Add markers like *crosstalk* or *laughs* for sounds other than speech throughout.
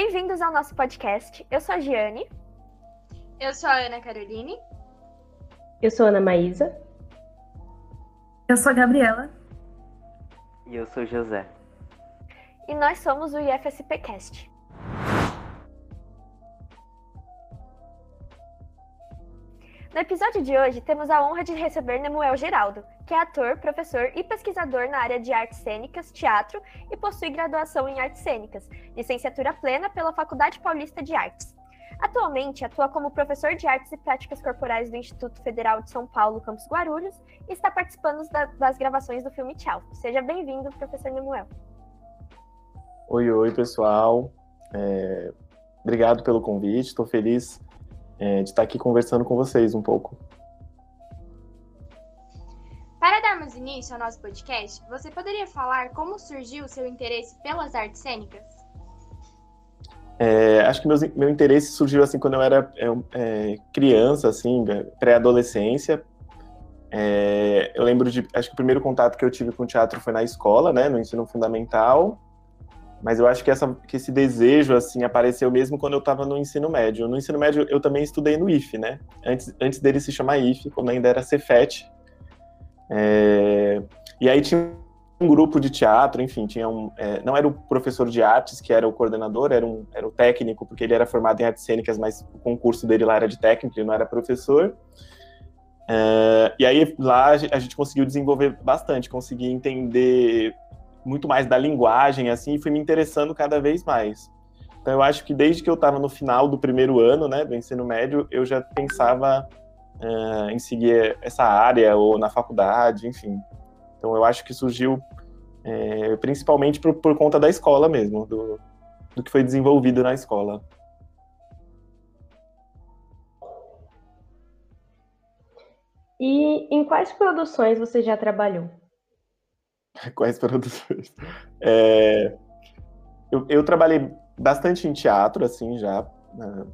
Bem-vindos ao nosso podcast. Eu sou a Giane. Eu sou a Ana Caroline. Eu sou a Ana Maísa. Eu sou a Gabriela. E eu sou o José. E nós somos o IFSPcast. No episódio de hoje, temos a honra de receber Nemuel Geraldo, que é ator, professor e pesquisador na área de artes cênicas, teatro e possui graduação em artes cênicas, licenciatura plena pela Faculdade Paulista de Artes. Atualmente, atua como professor de artes e práticas corporais do Instituto Federal de São Paulo, Campus Guarulhos, e está participando das gravações do filme Tchau. Seja bem-vindo, professor Nemuel. Oi, oi, pessoal. É... Obrigado pelo convite. Estou feliz é, de estar aqui conversando com vocês um pouco. Para darmos início ao nosso podcast, você poderia falar como surgiu o seu interesse pelas artes cênicas? É, acho que meu, meu interesse surgiu assim quando eu era é, é criança, assim, pré-adolescência. É, eu lembro de, acho que o primeiro contato que eu tive com teatro foi na escola, né, no ensino fundamental. Mas eu acho que, essa, que esse desejo, assim, apareceu mesmo quando eu estava no ensino médio. No ensino médio, eu também estudei no IFE, né? Antes, antes dele se chamar IFE, quando ainda era Cefet. É... E aí tinha um grupo de teatro, enfim, tinha um... É... não era o professor de artes que era o coordenador, era, um, era o técnico, porque ele era formado em artes cênicas, mas o concurso dele lá era de técnico, ele não era professor. É... E aí lá a gente conseguiu desenvolver bastante, conseguir entender muito mais da linguagem, assim, e fui me interessando cada vez mais. Então, eu acho que desde que eu estava no final do primeiro ano, né, do ensino médio, eu já pensava uh, em seguir essa área ou na faculdade, enfim. Então, eu acho que surgiu é, principalmente por, por, conta da escola mesmo, do, do que foi desenvolvido na escola. E em quais produções você já trabalhou? *laughs* Quais produções? É, eu, eu, trabalhei bastante em teatro, assim, já. Né?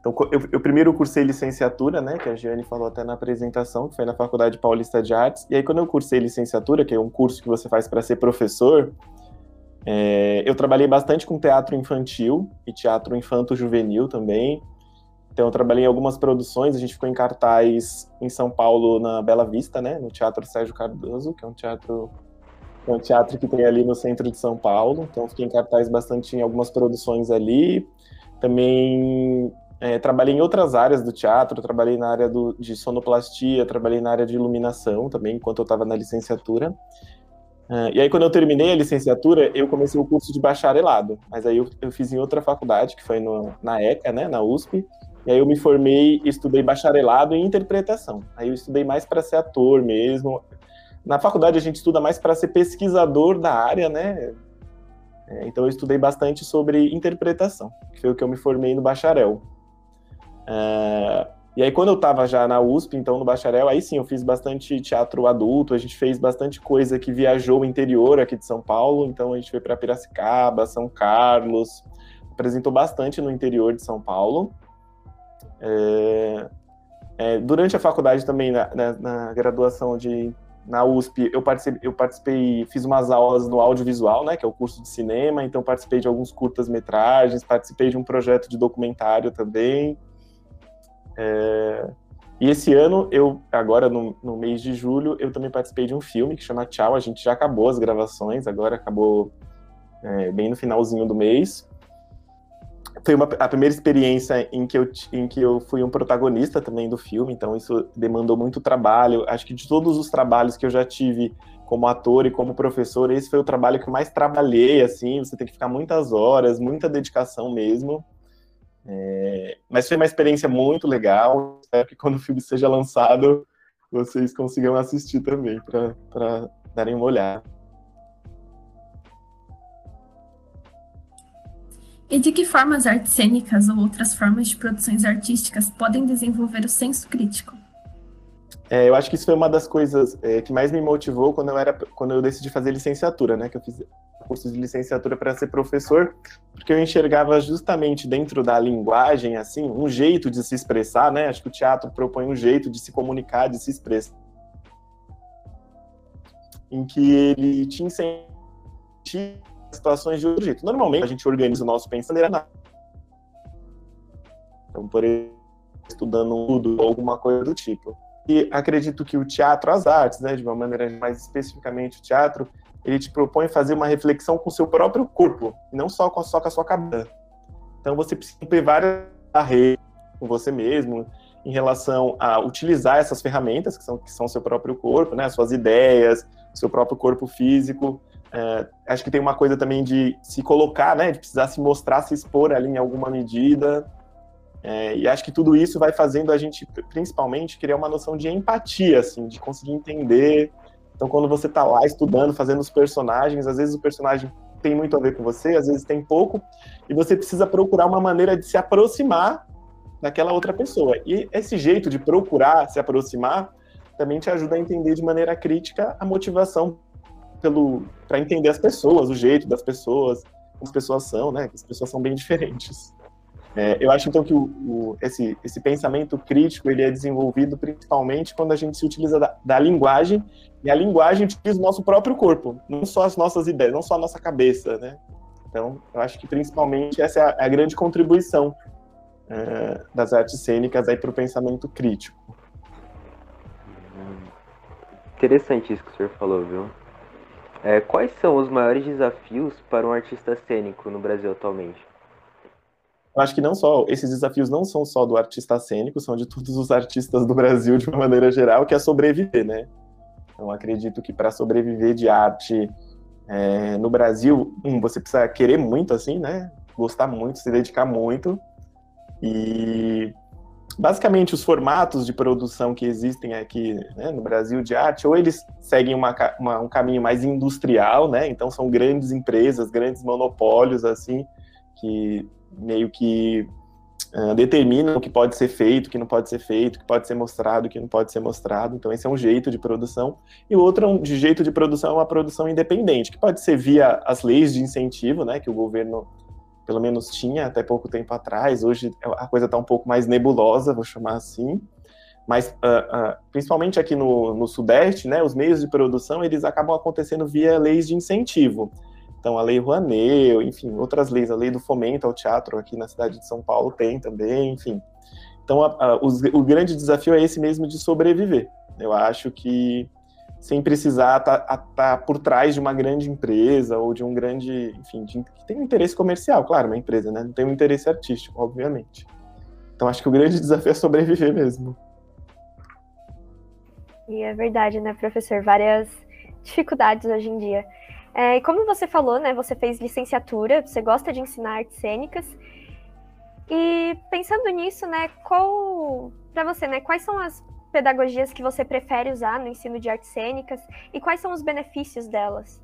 Então, eu, eu, primeiro cursei licenciatura, né, que a Giane falou até na apresentação, que foi na Faculdade Paulista de Artes. E aí, quando eu cursei licenciatura, que é um curso que você faz para ser professor, é, eu trabalhei bastante com teatro infantil e teatro infanto-juvenil também. Então, eu trabalhei em algumas produções, a gente ficou em cartaz em São Paulo, na Bela Vista, né, no Teatro Sérgio Cardoso, que é um teatro é um teatro que tem ali no centro de São Paulo, então fiquei em cartaz bastante em algumas produções ali. Também é, trabalhei em outras áreas do teatro, trabalhei na área do, de sonoplastia, trabalhei na área de iluminação também, enquanto eu estava na licenciatura. Uh, e aí, quando eu terminei a licenciatura, eu comecei o curso de bacharelado, mas aí eu, eu fiz em outra faculdade, que foi no, na ECA, né, na USP, e aí eu me formei estudei bacharelado em interpretação. Aí eu estudei mais para ser ator mesmo, na faculdade a gente estuda mais para ser pesquisador da área, né? É, então eu estudei bastante sobre interpretação, que foi o que eu me formei no bacharel. É, e aí quando eu estava já na USP, então no bacharel, aí sim eu fiz bastante teatro adulto, a gente fez bastante coisa que viajou o interior aqui de São Paulo, então a gente foi para Piracicaba, São Carlos, apresentou bastante no interior de São Paulo. É, é, durante a faculdade também, na, na, na graduação de na USP eu participei, eu participei, fiz umas aulas no audiovisual, né, que é o curso de cinema, então participei de alguns curtas-metragens, participei de um projeto de documentário também. É... E esse ano, eu agora no, no, mês de julho, eu também participei de um filme que chama Tchau. A gente já acabou as gravações, agora acabou é, bem no finalzinho do mês foi uma, a primeira experiência em que, eu, em que eu fui um protagonista também do filme, então isso demandou muito trabalho. Acho que de todos os trabalhos que eu já tive como ator e como professor, esse foi o trabalho que mais trabalhei, assim, você tem que ficar muitas horas, muita dedicação mesmo. É, mas foi uma experiência muito legal, espero que quando o filme seja lançado, vocês consigam assistir também, para darem uma olhada. E de que forma as artes cênicas ou outras formas de produções artísticas podem desenvolver o senso crítico? É, eu acho que isso foi uma das coisas é, que mais me motivou quando eu era quando eu decidi fazer licenciatura, né? Que eu fiz curso de licenciatura para ser professor, porque eu enxergava justamente dentro da linguagem assim um jeito de se expressar, né? Acho que o teatro propõe um jeito de se comunicar, de se expressar, em que ele te incentiva situações de outro jeito. Normalmente, a gente organiza o nosso pensamento. Então, por exemplo, estudando tudo ou alguma coisa do tipo. E acredito que o teatro, as artes, né, de uma maneira mais especificamente o teatro, ele te propõe fazer uma reflexão com o seu próprio corpo, e não só com só com a sua cabeça. Então você precisa ter várias barreiras com você mesmo em relação a utilizar essas ferramentas que são que são seu próprio corpo, né, suas ideias, seu próprio corpo físico. É, acho que tem uma coisa também de se colocar, né, de precisar se mostrar, se expor ali em alguma medida. É, e acho que tudo isso vai fazendo a gente, principalmente, criar uma noção de empatia, assim, de conseguir entender. Então, quando você está lá estudando, fazendo os personagens, às vezes o personagem tem muito a ver com você, às vezes tem pouco, e você precisa procurar uma maneira de se aproximar daquela outra pessoa. E esse jeito de procurar se aproximar também te ajuda a entender de maneira crítica a motivação pelo para entender as pessoas, o jeito das pessoas, como as pessoas são, né? As pessoas são bem *laughs* diferentes. É, eu acho então que o, o, esse, esse pensamento crítico ele é desenvolvido principalmente quando a gente se utiliza da, da, linguagem e a linguagem utiliza o nosso próprio corpo, não só as nossas ideias, não só a nossa cabeça, né? Então, eu acho que principalmente essa é a, é a grande contribuição é, das artes cênicas aí para o pensamento crítico. Interessante isso que o senhor falou, viu? É, quais são os maiores desafios para um artista cênico no Brasil atualmente? Eu acho que não só esses desafios não são só do artista cênico, são de todos os artistas do Brasil de uma maneira geral, que é sobreviver, né? Então acredito que para sobreviver de arte é, no Brasil, um, você precisa querer muito, assim, né? Gostar muito, se dedicar muito. E basicamente os formatos de produção que existem aqui né, no Brasil de arte, ou eles seguem uma, uma, um caminho mais industrial, né? Então são grandes empresas, grandes monopólios assim que meio que uh, determinam o que pode ser feito, o que não pode ser feito, o que pode ser mostrado, o que não pode ser mostrado. Então esse é um jeito de produção. E o outro é de jeito de produção é uma produção independente, que pode ser via as leis de incentivo, né? Que o governo pelo menos tinha até pouco tempo atrás. Hoje a coisa está um pouco mais nebulosa, vou chamar assim. Mas uh, uh, principalmente aqui no, no Sudeste, né, os meios de produção eles acabam acontecendo via leis de incentivo. Então a lei Rouanet, enfim, outras leis, a lei do fomento ao teatro aqui na cidade de São Paulo tem também, enfim. Então a, a, os, o grande desafio é esse mesmo de sobreviver. Eu acho que sem precisar estar tá, tá por trás de uma grande empresa ou de um grande, enfim, de, que tem um interesse comercial, claro, uma empresa, né? Não tem um interesse artístico, obviamente. Então acho que o grande *laughs* desafio é sobreviver mesmo. E é verdade, né, professor? Várias dificuldades hoje em dia. É, e como você falou, né, você fez licenciatura, você gosta de ensinar artes cênicas. E pensando nisso, né, qual para você, né, quais são as pedagogias que você prefere usar no ensino de artes cênicas e quais são os benefícios delas?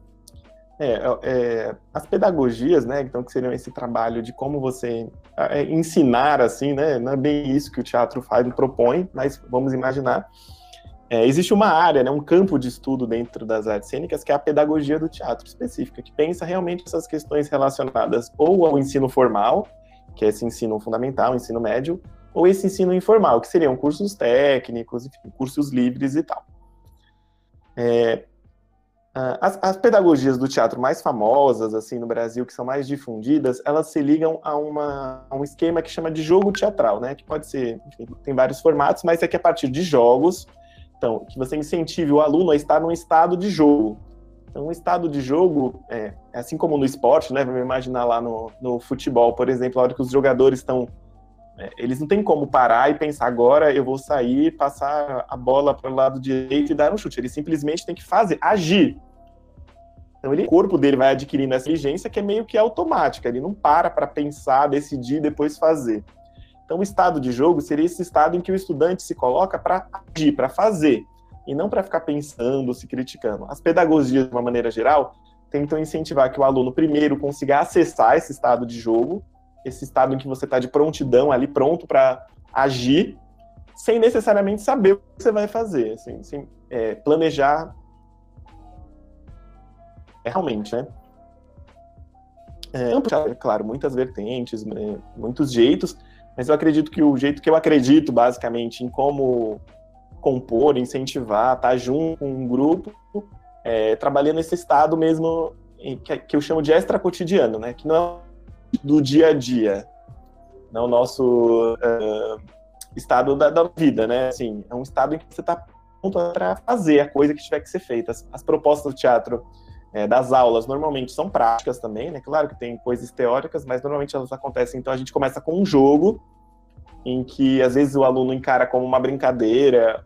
É, é, as pedagogias, né, então que seriam esse trabalho de como você é, ensinar, assim, né, não é bem isso que o teatro faz propõe, mas vamos imaginar, é, existe uma área, né, um campo de estudo dentro das artes cênicas que é a pedagogia do teatro específica, que pensa realmente essas questões relacionadas ou ao ensino formal, que é esse ensino fundamental, ensino médio, ou esse ensino informal, que seriam cursos técnicos, enfim, cursos livres e tal. É, as, as, pedagogias do teatro mais famosas, assim, no Brasil, que são mais difundidas, elas se ligam a, uma, a um esquema que chama de jogo teatral, né? Que pode ser, enfim, tem vários formatos, mas é que a partir de jogos, então, que você incentive o aluno a estar num estado de jogo. Então, um estado de jogo, é, assim como no esporte, né? Vamos imaginar lá no, no futebol, por exemplo, a hora que os jogadores estão é, eles não têm como parar e pensar agora eu vou sair, passar a bola para o lado direito e dar um chute. Ele simplesmente tem que fazer, agir. Então ele, o corpo dele vai adquirindo essa inteligência que é meio que automática. Ele não para para pensar, decidir e depois fazer. Então o estado de jogo seria esse estado em que o estudante se coloca para agir, para fazer, e não para ficar pensando, se criticando. As pedagogias, de uma maneira geral, tentam incentivar que o aluno primeiro consiga acessar esse estado de jogo esse estado em que você está de prontidão ali, pronto para agir, sem necessariamente saber o que você vai fazer, assim, sem é, planejar realmente, né? É, é, claro, muitas vertentes, né, muitos jeitos, mas eu acredito que o jeito que eu acredito, basicamente, em como compor, incentivar, estar tá junto com um grupo, é, trabalhando nesse estado mesmo que eu chamo de extra cotidiano, né? Que não é do dia a dia, não é o nosso uh, estado da, da, vida, né? Assim, é um estado em que você está pronto para fazer a coisa que tiver que ser feita. As, as propostas do teatro é, das aulas normalmente são práticas também, né? Claro que tem coisas teóricas, mas normalmente elas acontecem. Então a gente começa com um jogo em que às vezes o aluno encara como uma brincadeira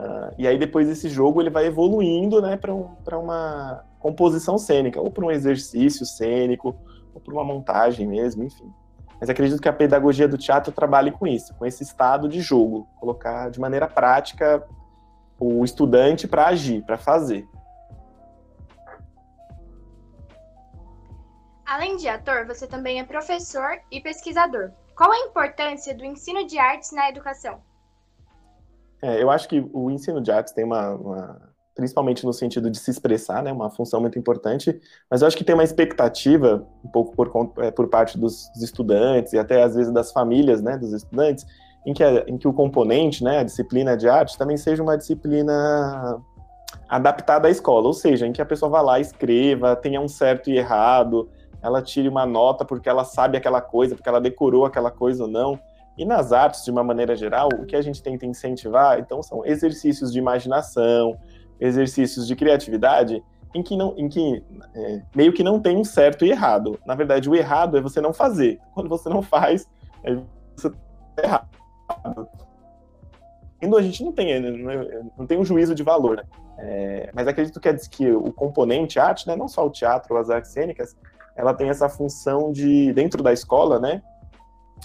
uh, e aí depois desse jogo ele vai evoluindo, né, para um, uma composição cênica ou para um exercício cênico ou para uma montagem mesmo, enfim. Mas acredito que a pedagogia do teatro trabalhe com isso, com esse estado de jogo, colocar de maneira prática o estudante para agir, para fazer. Além de ator, você também é professor e pesquisador. Qual a importância do ensino de artes na educação? É, eu acho que o ensino de artes tem uma, uma, principalmente no sentido de se expressar, né, uma função muito importante, mas eu acho que tem uma expectativa, um pouco por, é, por parte dos, estudantes e até às vezes das famílias, né, dos estudantes, em que, em que o componente, né, a disciplina de arte, também seja uma disciplina adaptada à escola, ou seja, em que a pessoa vá lá, escreva, tenha um certo e errado, ela tire uma nota porque ela sabe aquela coisa, porque ela decorou aquela coisa ou não. E nas artes, de uma maneira geral, o que a gente tenta incentivar, então, são exercícios de imaginação, exercícios de criatividade, em que, não, em que é, meio que não tem um certo e errado. Na verdade, o errado é você não fazer. Quando você não faz, é você tá errado. Ainda a gente não tem, não tem um juízo de valor, né? É, mas acredito que, é, que o componente arte, né, não só o teatro as artes cênicas, ela tem essa função de, dentro da escola, né,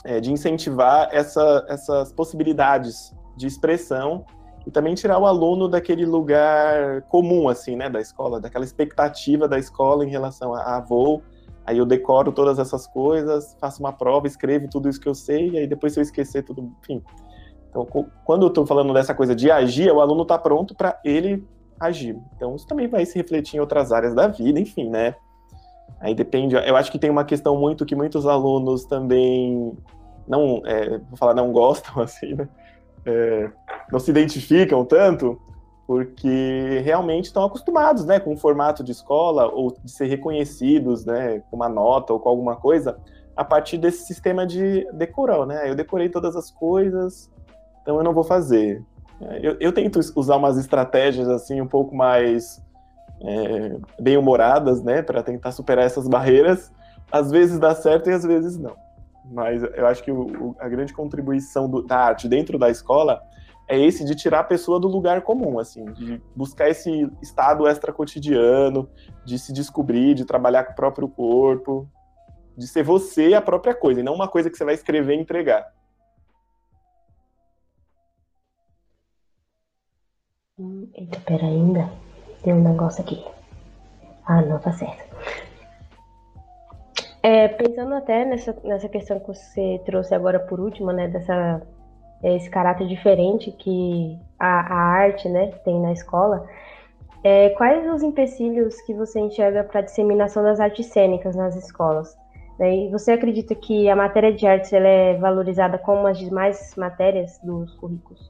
é, de incentivar essa, essas possibilidades de expressão e também tirar o aluno daquele lugar comum, assim, né, da escola, daquela expectativa da escola em relação a, a vou, aí eu decoro todas essas coisas, faço uma prova, escrevo tudo isso que eu sei, e aí depois se eu esquecer tudo, enfim. Então, quando eu estou falando dessa coisa de agir, o aluno está pronto para ele agir. Então, isso também vai se refletir em outras áreas da vida, enfim, né? Aí depende, eu acho que tem uma questão muito que muitos alunos também não, é, vou falar, não gostam, *laughs* assim, né? É, não se identificam tanto, porque realmente estão acostumados, né, com o formato de escola ou de ser reconhecidos, né, com uma nota ou com alguma coisa, a partir desse sistema de decorar, né? Eu decorei todas as coisas, então eu não vou fazer. Eu, eu tento usar umas estratégias assim um pouco mais é, bem-humoradas, né, para tentar superar essas barreiras. Às vezes dá certo e às vezes não. Mas eu acho que o, a grande contribuição do, da arte dentro da escola é esse de tirar a pessoa do lugar comum, assim, de buscar esse estado extra cotidiano, de se descobrir, de trabalhar com o próprio corpo, de ser você a própria coisa, e não uma coisa que você vai escrever e entregar. Hum, eita, pera ainda tem um negócio aqui. Ah, não, tá certo. É, pensando até nessa, nessa questão que você trouxe agora por último, né, dessa esse caráter diferente que a, a arte, né, tem na escola, é, quais os empecilhos que você enxerga para a disseminação das artes cênicas nas escolas? E você acredita que a matéria de artes ela é valorizada como as demais matérias dos currículos?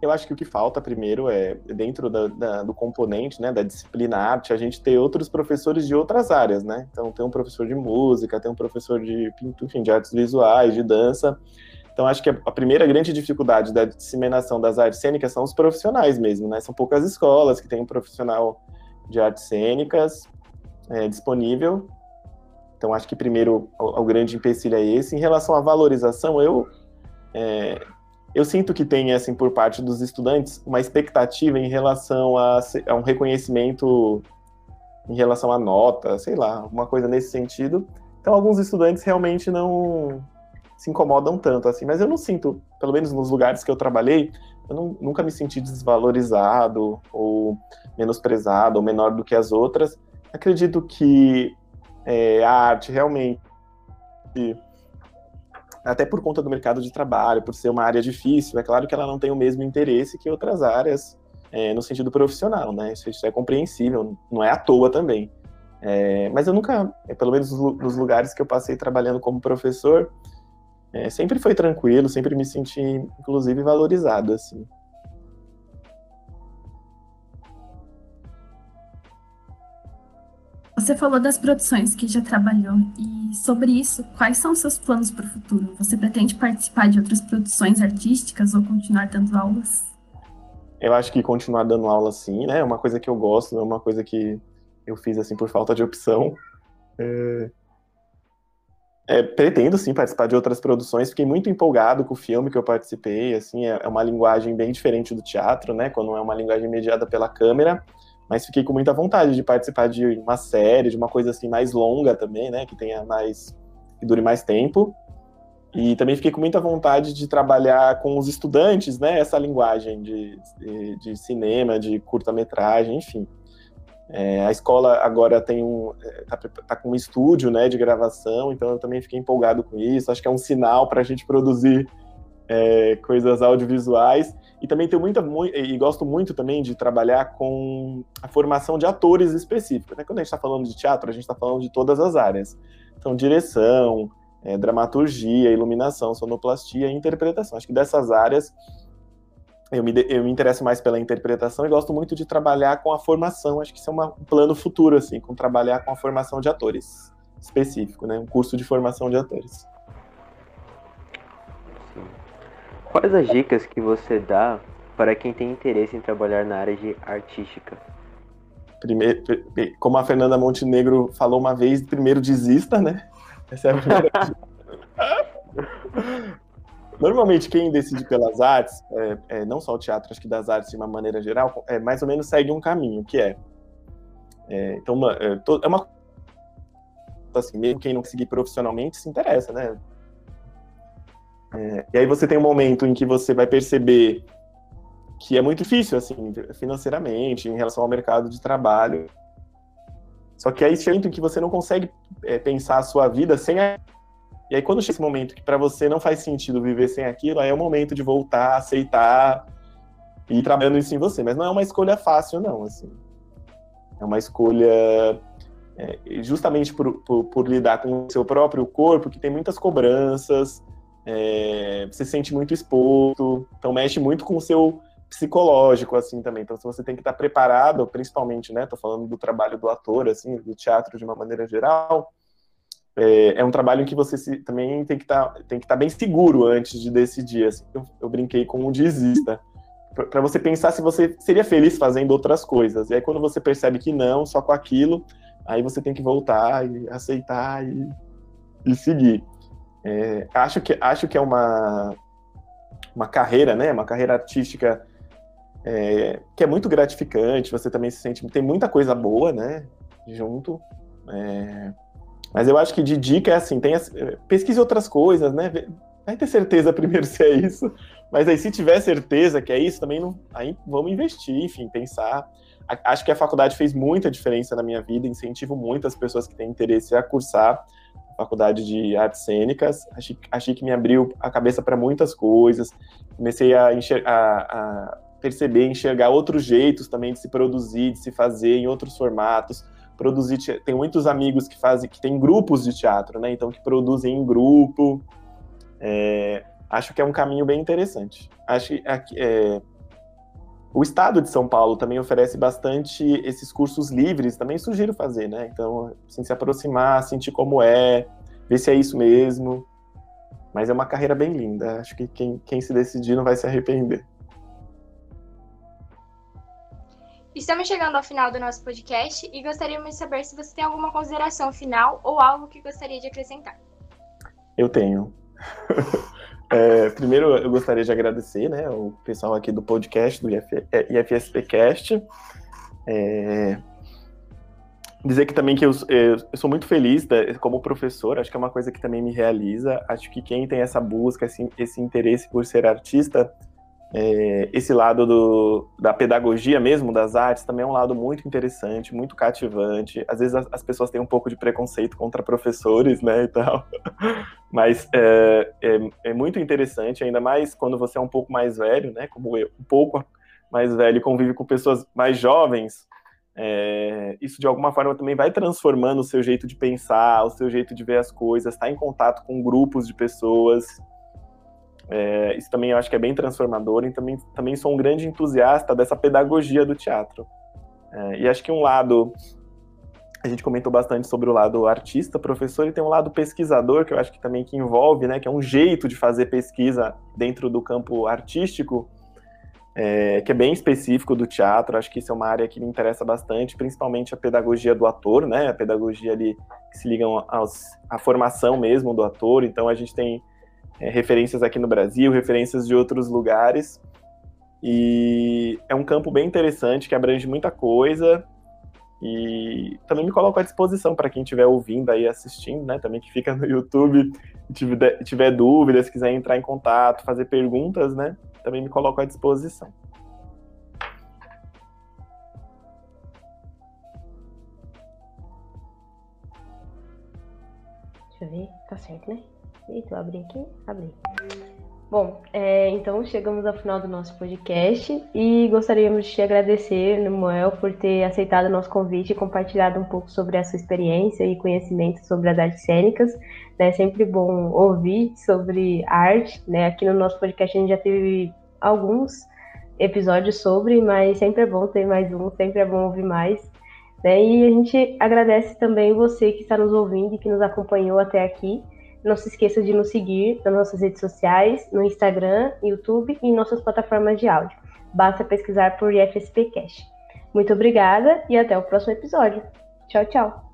Eu acho que o que falta primeiro é, dentro da, da, do componente, né, da disciplina arte, a gente ter outros professores de outras áreas, né? Então, tem um professor de música, tem um professor de pintura, enfim, de artes visuais, de dança. Então, acho que a primeira grande dificuldade da disseminação das artes cênicas são os profissionais mesmo, né? São poucas escolas que têm um profissional de artes cênicas é, disponível. Então, acho que primeiro o, o, grande empecilho é esse. Em relação à valorização, eu é, eu sinto que tem, assim, por parte dos estudantes, uma expectativa em relação a, a um reconhecimento em relação à nota, sei lá, alguma coisa nesse sentido. Então, alguns estudantes realmente não se incomodam tanto, assim, mas eu não sinto, pelo menos nos lugares que eu trabalhei, eu não, nunca me senti desvalorizado ou menosprezado ou menor do que as outras. Acredito que é, a arte realmente até por conta do mercado de trabalho, por ser uma área difícil, é claro que ela não tem o mesmo interesse que outras áreas é, no sentido profissional, né? Isso, isso, é compreensível, não é à toa também. É, mas eu nunca, é, pelo menos nos lugares que eu passei trabalhando como professor, é, sempre foi tranquilo, sempre me senti, inclusive, valorizado, assim. Você falou das produções que já trabalhou e sobre isso, quais são os seus planos para o futuro? Você pretende participar de outras produções artísticas ou continuar dando aulas? Eu acho que continuar dando aula sim, né? É uma coisa que eu gosto, não é uma coisa que eu fiz assim por falta de opção. É... É, pretendo sim participar de outras produções. Fiquei muito empolgado com o filme que eu participei. Assim, é, é uma linguagem bem diferente do teatro, né? Quando é uma linguagem mediada pela câmera mas fiquei com muita vontade de participar de uma série, de uma coisa assim mais longa também, né, que tenha mais que dure mais tempo. E também fiquei com muita vontade de trabalhar com os estudantes, né, essa linguagem de, de, de cinema, de curta-metragem, enfim. É, a escola agora tem um é, tá com um estúdio, né, de gravação, então eu também fiquei empolgado com isso. Acho que é um sinal para a gente produzir é, coisas audiovisuais. E também tenho muita, e gosto muito também de trabalhar com a formação de atores específicos. Né? Quando a gente está falando de teatro, a gente está falando de todas as áreas. Então, direção, é, dramaturgia, iluminação, sonoplastia interpretação. Acho que dessas áreas eu me, eu me interesso mais pela interpretação e gosto muito de trabalhar com a formação. Acho que isso é uma, um plano futuro, assim, com trabalhar com a formação de atores específico, né? Um curso de formação de atores. Quais as dicas que você dá para quem tem interesse em trabalhar na área de artística? Primeiro, como a Fernanda Montenegro falou uma vez, primeiro desista, né? Essa é a primeira *laughs* Normalmente, quem decide pelas artes, é, é, não só o teatro, acho que das artes de uma maneira geral, é, mais ou menos segue um caminho, que é. é então, uma, é, é uma. Assim, mesmo quem não conseguir profissionalmente se interessa, né? É, e aí você tem um momento em que você vai perceber que é muito difícil, assim, financeiramente, em relação ao mercado de trabalho. Só que aí chega um em que você não consegue é, pensar a sua vida sem a... E aí quando chega esse momento que para você não faz sentido viver sem aquilo, aí é o momento de voltar, aceitar e ir trabalhando isso em você. Mas não é uma escolha fácil, não, assim. É uma escolha é, justamente por, por, por lidar com o seu próprio corpo, que tem muitas cobranças, é, você se sente muito exposto, então mexe muito com o seu psicológico, assim, também. Então, se você tem que estar preparado, principalmente, né, tô falando do trabalho do ator, assim, do teatro de uma maneira geral, é, é um trabalho em que você se, também tem que que estar bem seguro antes de decidir, assim. Eu, eu brinquei com um desista, para você pensar se você seria feliz fazendo outras coisas. E aí, quando você percebe que não, só com aquilo, aí você tem que voltar e aceitar e, e seguir. É, acho, que, acho que é uma, uma carreira, né? Uma carreira artística é, que é muito gratificante. Você também se sente. Tem muita coisa boa, né? Junto. É, mas eu acho que de dica é assim: pesquise outras coisas, né? Vai ter certeza *laughs* primeiro se é isso. Mas aí, se tiver certeza que é isso, também não, aí vamos investir, enfim, pensar. Acho que a faculdade fez muita diferença na minha vida, incentivo muitas pessoas que têm interesse a cursar faculdade de artes cênicas, achei, achei que me abriu a cabeça para muitas coisas, comecei a, a, a, perceber, enxergar outros jeitos também de se produzir, de se fazer em outros formatos, produzir, tem muitos amigos que fazem, que têm grupos de teatro, né, então que produzem em grupo, é, acho que é um caminho bem interessante. Acho que é, o estado de São Paulo também oferece bastante esses cursos livres, também sugiro fazer, né? Então, assim, se aproximar, sentir como é, ver se é isso mesmo. Mas é uma carreira bem linda. Acho que quem, quem se decidir não vai se arrepender. Estamos chegando ao final do nosso podcast e gostaríamos de saber se você tem alguma consideração final ou algo que gostaria de acrescentar. Eu tenho. *laughs* É, primeiro, eu gostaria de agradecer né, o pessoal aqui do podcast, do IF, IFSPcast. É, dizer que também que eu, eu, sou muito feliz né, como professor, acho que é uma coisa que também me realiza. Acho que quem tem essa busca, esse, esse interesse por ser artista, é, esse lado do, da pedagogia mesmo, das artes, também é um lado muito interessante, muito cativante. Às vezes as, as pessoas têm um pouco de preconceito contra professores, né, e tal. *laughs* Mas é, é, é, muito interessante, ainda mais quando você é um pouco mais velho, né, como eu, um pouco mais velho, convive com pessoas mais jovens. É, isso de alguma forma também vai transformando o seu jeito de pensar, o seu jeito de ver as coisas, estar tá em contato com grupos de pessoas. É, isso também eu acho que é bem transformador e também, também sou um grande entusiasta dessa pedagogia do teatro. É, e acho que um lado a gente comentou bastante sobre o lado artista, professor, e tem um lado pesquisador, que eu acho que também que envolve, né, que é um jeito de fazer pesquisa dentro do campo artístico, é, que é bem específico do teatro, acho que isso é uma área que me interessa bastante, principalmente a pedagogia do ator, né, a pedagogia ali que se ligam à formação mesmo do ator, então a gente tem é, referências aqui no Brasil, referências de outros lugares, e é um campo bem interessante, que abrange muita coisa, e também me coloco à disposição para quem estiver ouvindo aí, assistindo, né? Também que fica no *laughs* YouTube, tiver, tiver dúvidas, quiser entrar em contato, fazer perguntas, né? Também me coloco à disposição. Deixa eu ver, tá certo, né? Eita, eu abri aqui, abri. Bom, é, então chegamos ao final do nosso podcast e gostaríamos de te agradecer, Noel, por ter aceitado o nosso convite e compartilhado um pouco sobre a sua experiência e conhecimento sobre as artes cênicas. Né? É sempre bom ouvir sobre arte. Né? Aqui no nosso podcast a gente já teve alguns episódios sobre, mas sempre é bom ter mais um, sempre é bom ouvir mais. Né? E a gente agradece também você que está nos ouvindo e que nos acompanhou até aqui. Não se esqueça de nos seguir nas nossas redes sociais, no Instagram, YouTube e em nossas plataformas de áudio. Basta pesquisar por IFSP Cash. Muito obrigada e até o próximo episódio. Tchau, tchau.